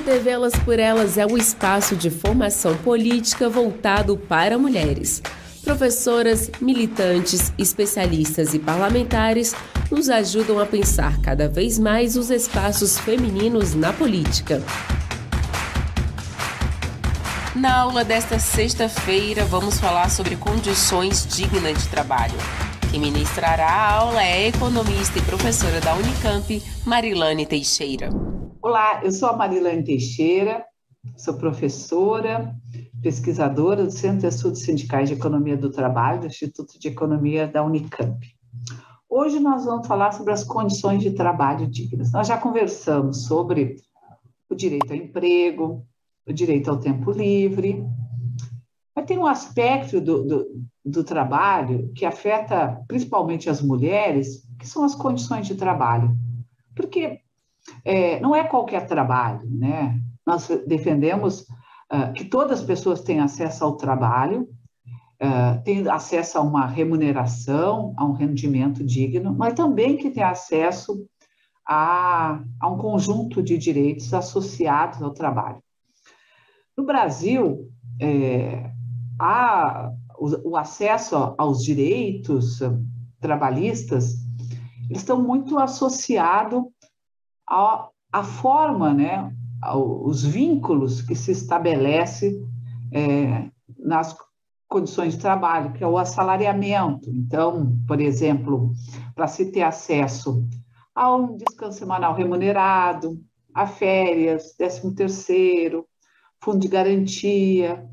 O TV por Elas é um espaço de formação política voltado para mulheres. Professoras, militantes, especialistas e parlamentares nos ajudam a pensar cada vez mais os espaços femininos na política. Na aula desta sexta-feira, vamos falar sobre condições dignas de trabalho. Quem ministrará a aula é a economista e professora da Unicamp, Marilane Teixeira. Olá, eu sou a Marilane Teixeira, sou professora, pesquisadora do Centro de Estudos Sindicais de Economia do Trabalho, do Instituto de Economia da Unicamp. Hoje nós vamos falar sobre as condições de trabalho dignas. Nós já conversamos sobre o direito ao emprego, o direito ao tempo livre, mas tem um aspecto do, do, do trabalho que afeta principalmente as mulheres, que são as condições de trabalho. Porque é, não é qualquer trabalho, né? Nós defendemos uh, que todas as pessoas têm acesso ao trabalho, uh, têm acesso a uma remuneração, a um rendimento digno, mas também que têm acesso a, a um conjunto de direitos associados ao trabalho. No Brasil, é, há o, o acesso aos direitos trabalhistas, eles estão muito associados a, a forma, né, os vínculos que se estabelece é, nas condições de trabalho, que é o assalariamento. Então, por exemplo, para se ter acesso a um descanso semanal remunerado, a férias, 13 terceiro, fundo de garantia,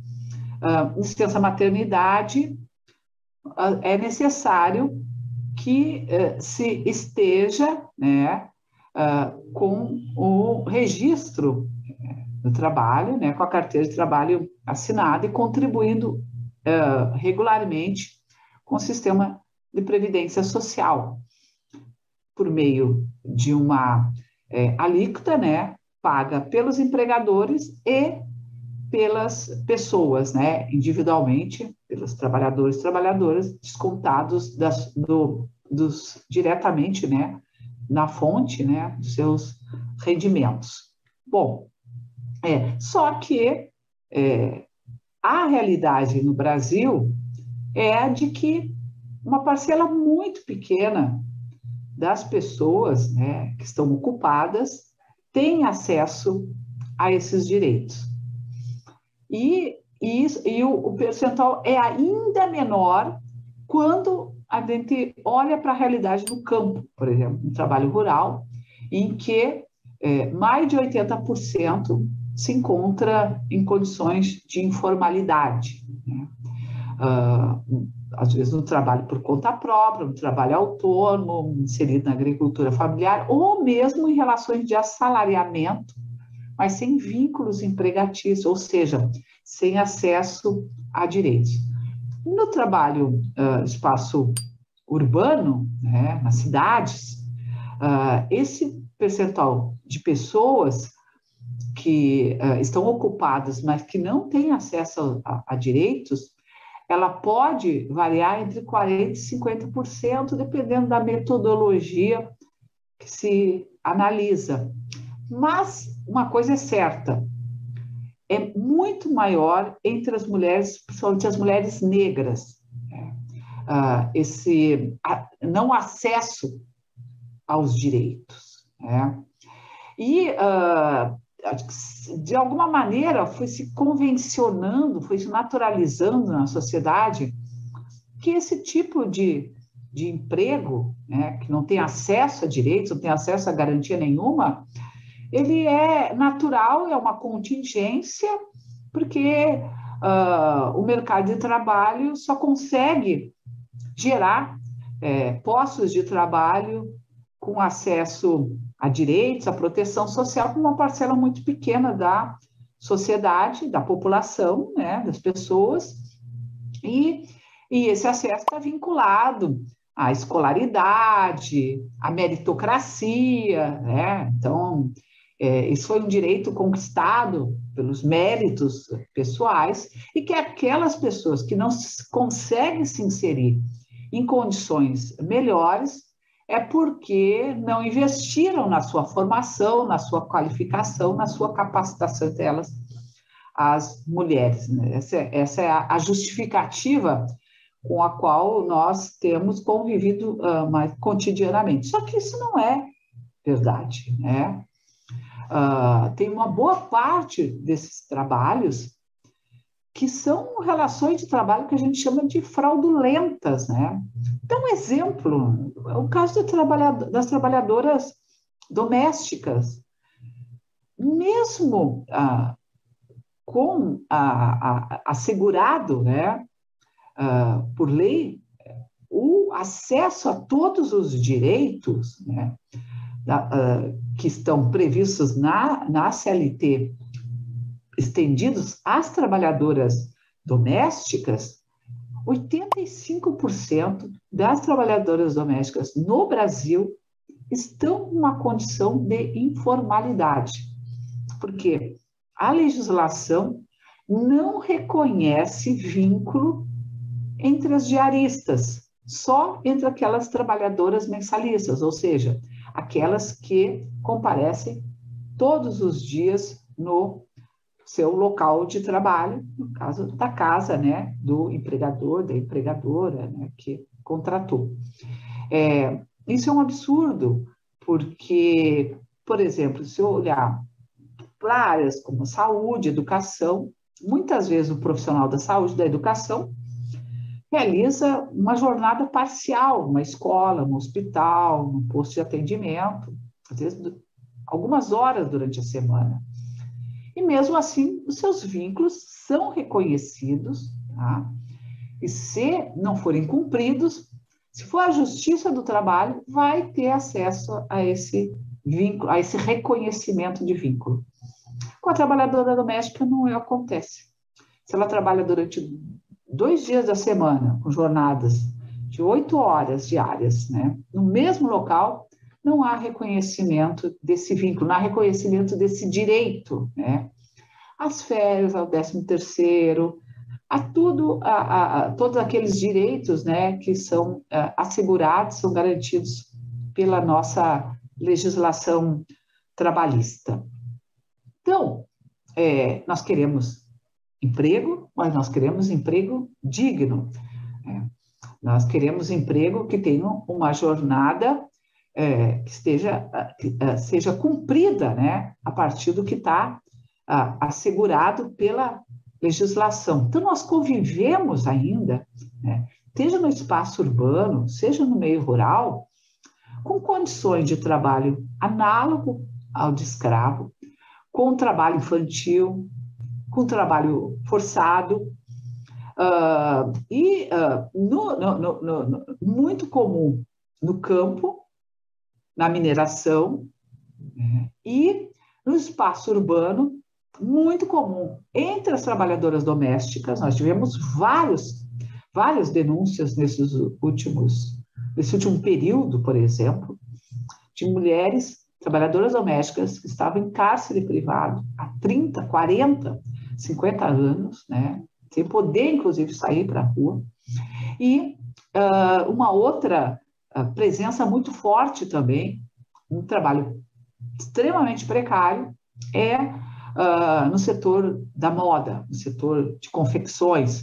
uh, licença maternidade, uh, é necessário que uh, se esteja, né, uh, com o registro eh, do trabalho, né, com a carteira de trabalho assinada e contribuindo uh, regularmente com o sistema de previdência social, por meio de uma é, alíquota, né, paga pelos empregadores e pelas pessoas, né, individualmente, pelos trabalhadores e trabalhadoras, descontados das, do, dos, diretamente, né, na fonte né, dos seus rendimentos. Bom, é, só que é, a realidade no Brasil é a de que uma parcela muito pequena das pessoas né, que estão ocupadas tem acesso a esses direitos. E, e, e o, o percentual é ainda menor quando a gente olha para a realidade do campo, por exemplo, no trabalho rural, em que é, mais de 80% se encontra em condições de informalidade. Né? Uh, às vezes no trabalho por conta própria, no trabalho autônomo, inserido na agricultura familiar, ou mesmo em relações de assalariamento, mas sem vínculos empregatícios, ou seja, sem acesso a direitos. No trabalho uh, espaço urbano, né, nas cidades, uh, esse percentual de pessoas que uh, estão ocupadas, mas que não têm acesso a, a, direitos, ela pode variar entre 40% e 50%, dependendo da metodologia que se analisa. Mas uma coisa é certa, é muito maior entre as mulheres, principalmente as mulheres negras. Ah, esse não acesso aos direitos. Né? E, ah, de alguma maneira, foi se convencionando, foi se naturalizando na sociedade que esse tipo de, de emprego, né, que não tem acesso a direitos, não tem acesso a garantia nenhuma, ele é natural, é uma contingência, porque uh, o mercado de trabalho só consegue gerar é, postos de trabalho com acesso a direitos, a proteção social, com uma parcela muito pequena da sociedade, da população, né, das pessoas, e, e esse acesso está vinculado à escolaridade, à meritocracia, né? Então, é, isso foi um direito conquistado pelos méritos pessoais e que aquelas pessoas que não conseguem se inserir em condições melhores, é porque não investiram na sua formação, na sua qualificação, na sua capacitação delas, as mulheres. Né? Essa, essa, é a, justificativa com a qual nós temos convivido uh, mais cotidianamente. Só que isso não é verdade, né? Uh, tem uma boa parte desses trabalhos que são relações de trabalho que a gente chama de fraudulentas, né? Então, um exemplo, o caso das trabalhadoras domésticas. Mesmo ah, com a, a, assegurado, né, ah, por lei, o acesso a todos os direitos, né, que estão previstos na, na CLT estendidos às trabalhadoras domésticas, 85% das trabalhadoras domésticas no Brasil estão numa condição de informalidade. Porque a legislação não reconhece vínculo entre as diaristas, só entre aquelas trabalhadoras mensalistas, ou seja, aquelas que comparecem todos os dias no seu local de trabalho, no caso da casa, né, do empregador, da empregadora, né, que contratou. É, isso é um absurdo, porque, por exemplo, se eu olhar para áreas como saúde, educação, muitas vezes o profissional da saúde, da educação, realiza uma jornada parcial, uma escola, um hospital, um posto de atendimento, às vezes algumas horas durante a semana. E mesmo assim, os seus vínculos são reconhecidos, tá? E se não forem cumpridos, se for a Justiça do Trabalho, vai ter acesso a esse vínculo, a esse reconhecimento de vínculo. Com a trabalhadora doméstica não acontece. Se ela trabalha durante dois dias da semana, com jornadas de oito horas diárias, né, no mesmo local, não há reconhecimento desse vínculo, não há reconhecimento desse direito, né? As férias, ao décimo terceiro, a tudo, a, a, todos aqueles direitos, né, que são uh, assegurados, são garantidos pela nossa legislação trabalhista. Então, é, nós queremos emprego, mas nós queremos emprego digno. É, nós queremos emprego que tenha uma jornada é, que esteja que, é, seja cumprida, né, a partir do que está assegurado pela legislação. Então nós convivemos ainda, né, seja no espaço urbano, seja no meio rural, com condições de trabalho análogo ao de escravo, com trabalho infantil, com trabalho forçado, uh, e uh, no, no, no, muito comum no campo, na mineração né? e no espaço urbano, muito comum entre as trabalhadoras domésticas. Nós tivemos vários, várias denúncias nesses últimos, nesse último período, por exemplo, de mulheres trabalhadoras domésticas que estavam em cárcere privado há 30, 40, 50 anos, né? sem poder, inclusive, sair para a rua. E uh, uma outra a presença muito forte também, um trabalho extremamente precário, é uh, no setor da moda, no setor de confecções,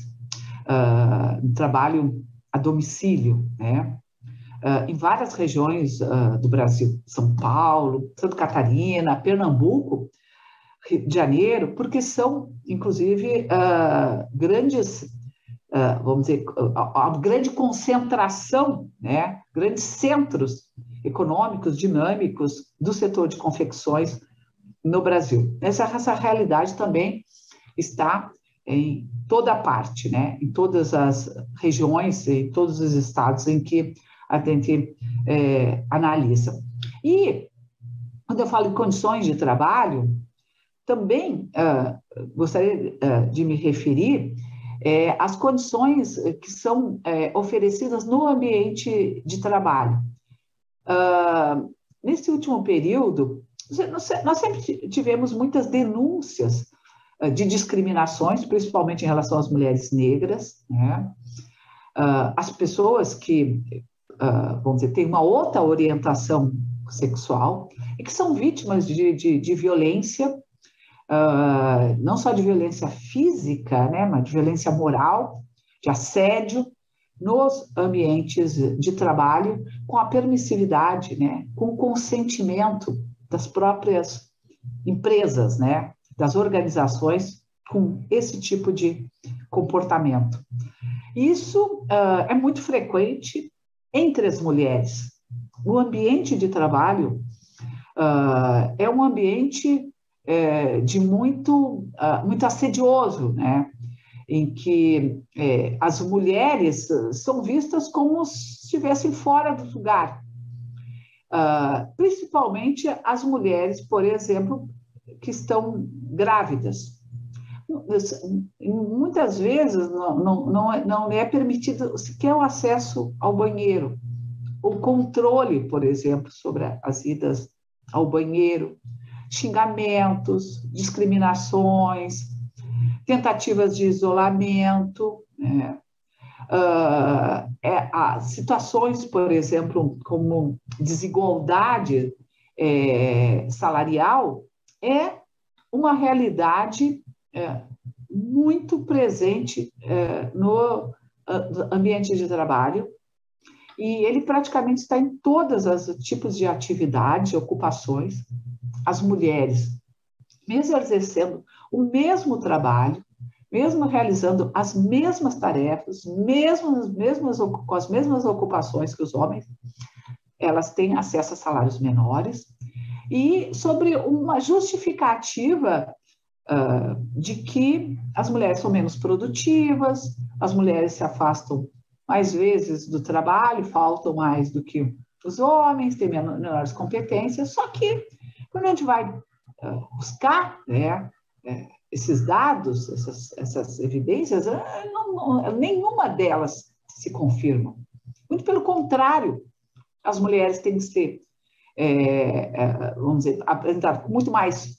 uh, no trabalho a domicílio, né? Uh, em várias regiões uh, do Brasil, São Paulo, Santa Catarina, Pernambuco, De Janeiro, porque são, inclusive, uh, grandes ah, vamos dizer, a, a, grande concentração, né, grandes centros econômicos, dinâmicos do setor de confecções no Brasil. Essa, essa realidade também está em toda parte, né, em todas as regiões, em todos os estados em que a gente é, analisa. E, quando eu falo em condições de trabalho, também uh, gostaria uh, de me referir é, as condições que são é, oferecidas no ambiente de trabalho. Uh, nesse último período, nós sempre tivemos muitas denúncias de discriminações, principalmente em relação às mulheres negras, né? as pessoas que vamos dizer, têm uma outra orientação sexual e que são vítimas de, de, de violência, não só de violência física, né, mas de violência moral, de assédio nos ambientes de trabalho, com a permissividade, né, com o consentimento das próprias empresas, né, das organizações com esse tipo de comportamento. Isso uh, é muito frequente entre as mulheres. O ambiente de trabalho uh, é um ambiente é, de muito, uh, muito assedioso, né? em que é, as mulheres são vistas como se estivessem fora do lugar. Uh, principalmente as mulheres, por exemplo, que estão grávidas. Muitas vezes não, não, não, é, não é permitido sequer o acesso ao banheiro, o controle, por exemplo, sobre as idas ao banheiro, xingamentos, discriminações, tentativas de isolamento, né? uh, é, situações, por exemplo, como desigualdade é, salarial, é uma realidade é, muito presente é, no ambiente de trabalho e ele praticamente está em todos os tipos de atividades, ocupações. As mulheres, mesmo exercendo o mesmo trabalho, mesmo realizando as mesmas tarefas, mesmo, mesmas, com as mesmas ocupações que os homens, elas têm acesso a salários menores, e sobre uma justificativa uh, de que as mulheres são menos produtivas, as mulheres se afastam mais vezes do trabalho, faltam mais do que os homens, têm menores competências, só que quando a gente vai uh, buscar né, é, esses dados, essas, essas evidências, não, não, nenhuma delas se confirma. Muito pelo contrário, as mulheres têm que ser é, é, vamos dizer, apresentar muito mais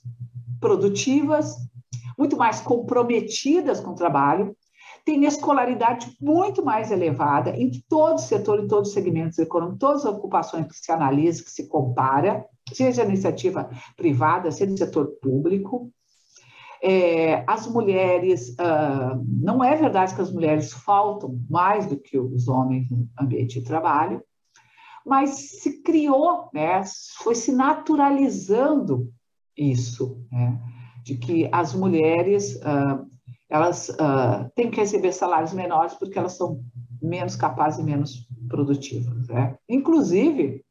produtivas, muito mais comprometidas com o trabalho, têm escolaridade muito mais elevada em todo setor, em todos os segmentos econômicos, todas as ocupações que se analisa, que se compara, seja iniciativa privada, seja no setor público. É, as mulheres, uh, não é verdade que as mulheres faltam mais do que os homens no ambiente de trabalho, mas se criou, né, foi se naturalizando isso, né, de que as mulheres uh, elas uh, têm que receber salários menores porque elas são menos capazes e menos produtivas. Né? Inclusive,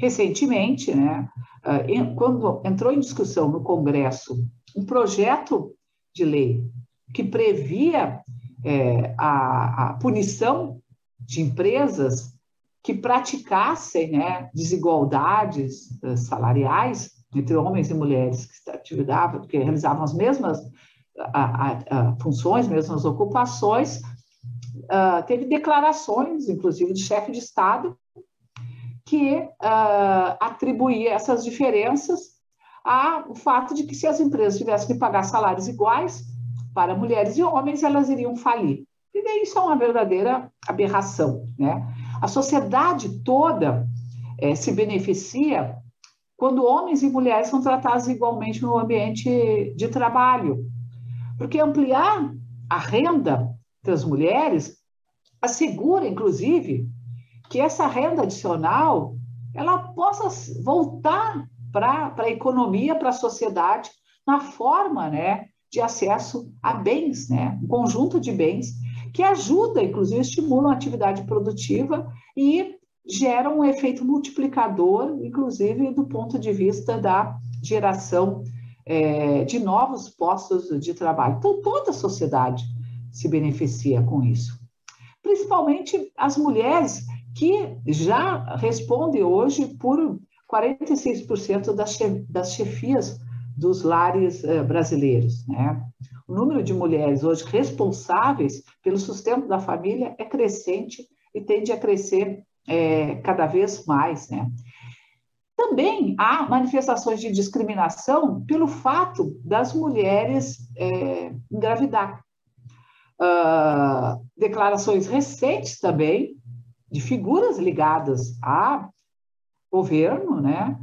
recentemente, né, uh, quando entrou em discussão no Congresso um projeto de lei que previa é, a, a punição de empresas que praticassem né, desigualdades uh, salariais entre homens e mulheres que atividade, que realizavam as mesmas a, a, funções, mesmas ocupações, uh, teve declarações, inclusive, de chefe de Estado, que uh, atribuía essas diferenças ao fato de que se as empresas tivessem que pagar salários iguais para mulheres e homens, elas iriam falir. E daí isso é uma verdadeira aberração, né? A sociedade toda é, se beneficia quando homens e mulheres são tratados igualmente no ambiente de trabalho. Porque ampliar a renda das mulheres assegura, inclusive, que essa renda adicional ela possa voltar para a economia, para a sociedade, na forma né, de acesso a bens, né, um conjunto de bens que ajuda, inclusive, estimulam a atividade produtiva e geram um efeito multiplicador, inclusive do ponto de vista da geração é, de novos postos de trabalho. Então, toda a sociedade se beneficia com isso. Principalmente as mulheres que já respondem hoje por 46% das, das chefias dos lares eh, brasileiros. Né? O número de mulheres hoje responsáveis pelo sustento da família é crescente e tende a crescer é, cada vez mais. Né? Também há manifestações de discriminação pelo fato das mulheres é, engravidar. Uh, declarações recentes também de figuras ligadas a governo, né,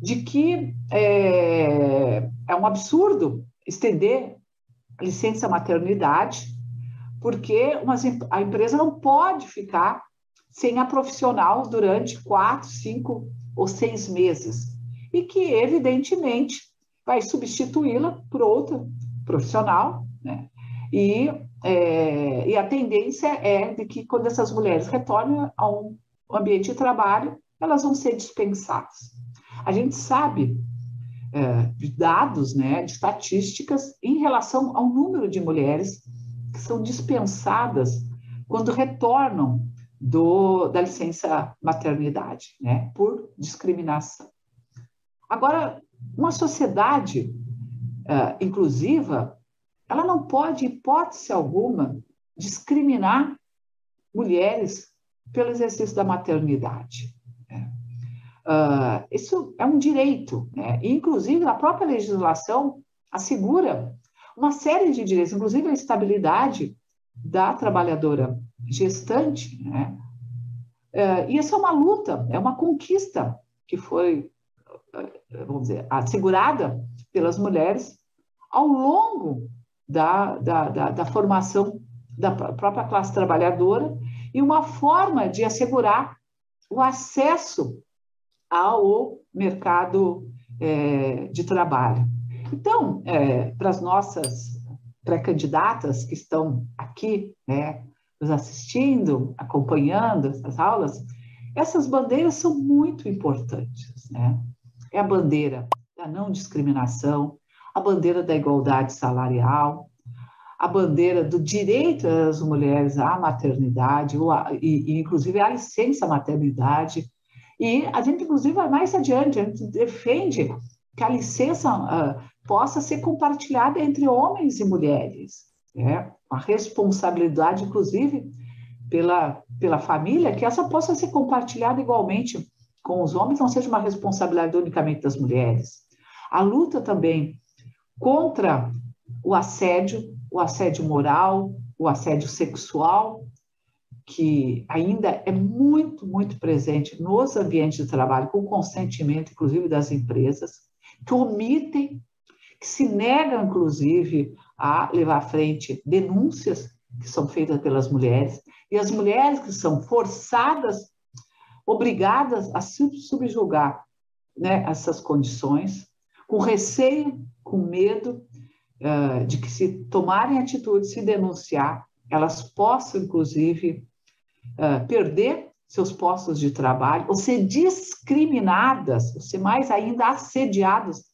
de que é, é um absurdo estender licença maternidade, porque uma, a empresa não pode ficar sem a profissional durante quatro, cinco ou seis meses, e que, evidentemente, vai substituí-la por outra profissional, né? E, é, e a tendência é de que, quando essas mulheres retornem a um ambiente de trabalho, elas vão ser dispensadas. A gente sabe é, de dados, né, de estatísticas em relação ao número de mulheres que são dispensadas quando retornam do, da licença maternidade, né, por discriminação. Agora, uma sociedade é, inclusiva, ela não pode, hipótese alguma, discriminar mulheres pelo exercício da maternidade. Uh, isso é um direito, né? E, inclusive, a própria legislação assegura uma série de direitos, inclusive a estabilidade da trabalhadora gestante, né? Uh, e isso é uma luta, é uma conquista que foi, uh, vamos dizer, assegurada pelas mulheres ao longo da, da, da, da formação da própria classe trabalhadora e uma forma de assegurar o acesso ao mercado é, de trabalho. Então, é, para as nossas pré-candidatas que estão aqui, né, nos assistindo, acompanhando essas aulas, essas bandeiras são muito importantes. Né? É a bandeira da não discriminação, a bandeira da igualdade salarial, a bandeira do direito das mulheres à maternidade, e, inclusive à licença maternidade, e a gente, inclusive, vai mais adiante, a gente defende que a licença uh, possa ser compartilhada entre homens e mulheres, né? a responsabilidade, inclusive, pela, pela família, que essa possa ser compartilhada igualmente com os homens, não seja uma responsabilidade unicamente das mulheres. A luta também contra o assédio, o assédio moral, o assédio sexual, que ainda é muito, muito presente nos ambientes de trabalho, com consentimento, inclusive, das empresas, que omitem, que se negam, inclusive, a levar à frente denúncias que são feitas pelas mulheres, e as mulheres que são forçadas, obrigadas a se subjugar né, essas condições, com receio, com medo uh, de que, se tomarem atitude, se denunciar, elas possam, inclusive, uh, perder seus postos de trabalho, ou ser discriminadas, ou ser mais ainda assediadas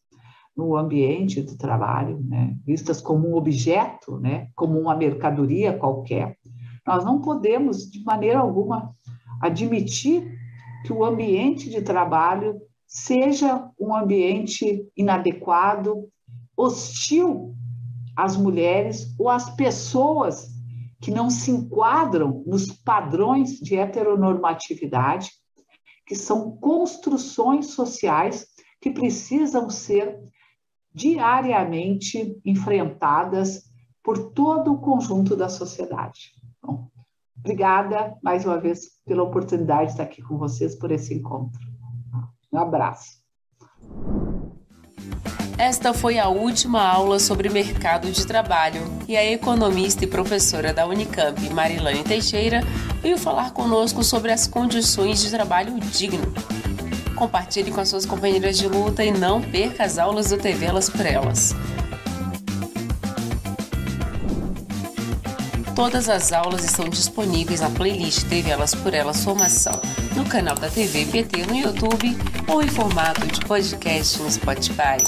no ambiente do trabalho, né? vistas como um objeto, né? como uma mercadoria qualquer. Nós não podemos, de maneira alguma, admitir que o ambiente de trabalho seja um ambiente inadequado, hostil às mulheres ou às pessoas que não se enquadram nos padrões de heteronormatividade, que são construções sociais que precisam ser diariamente enfrentadas por todo o conjunto da sociedade. Obrigada mais uma vez pela oportunidade de estar aqui com vocês por esse encontro. Um abraço. Esta foi a última aula sobre mercado de trabalho e a economista e professora da Unicamp, Marilane Teixeira, veio falar conosco sobre as condições de trabalho digno. Compartilhe com as suas companheiras de luta e não perca as aulas do TV Elas por Elas. Todas as aulas estão disponíveis na playlist TV Elas por Elas Formação, no canal da TV PT no YouTube ou em formato de podcast no Spotify.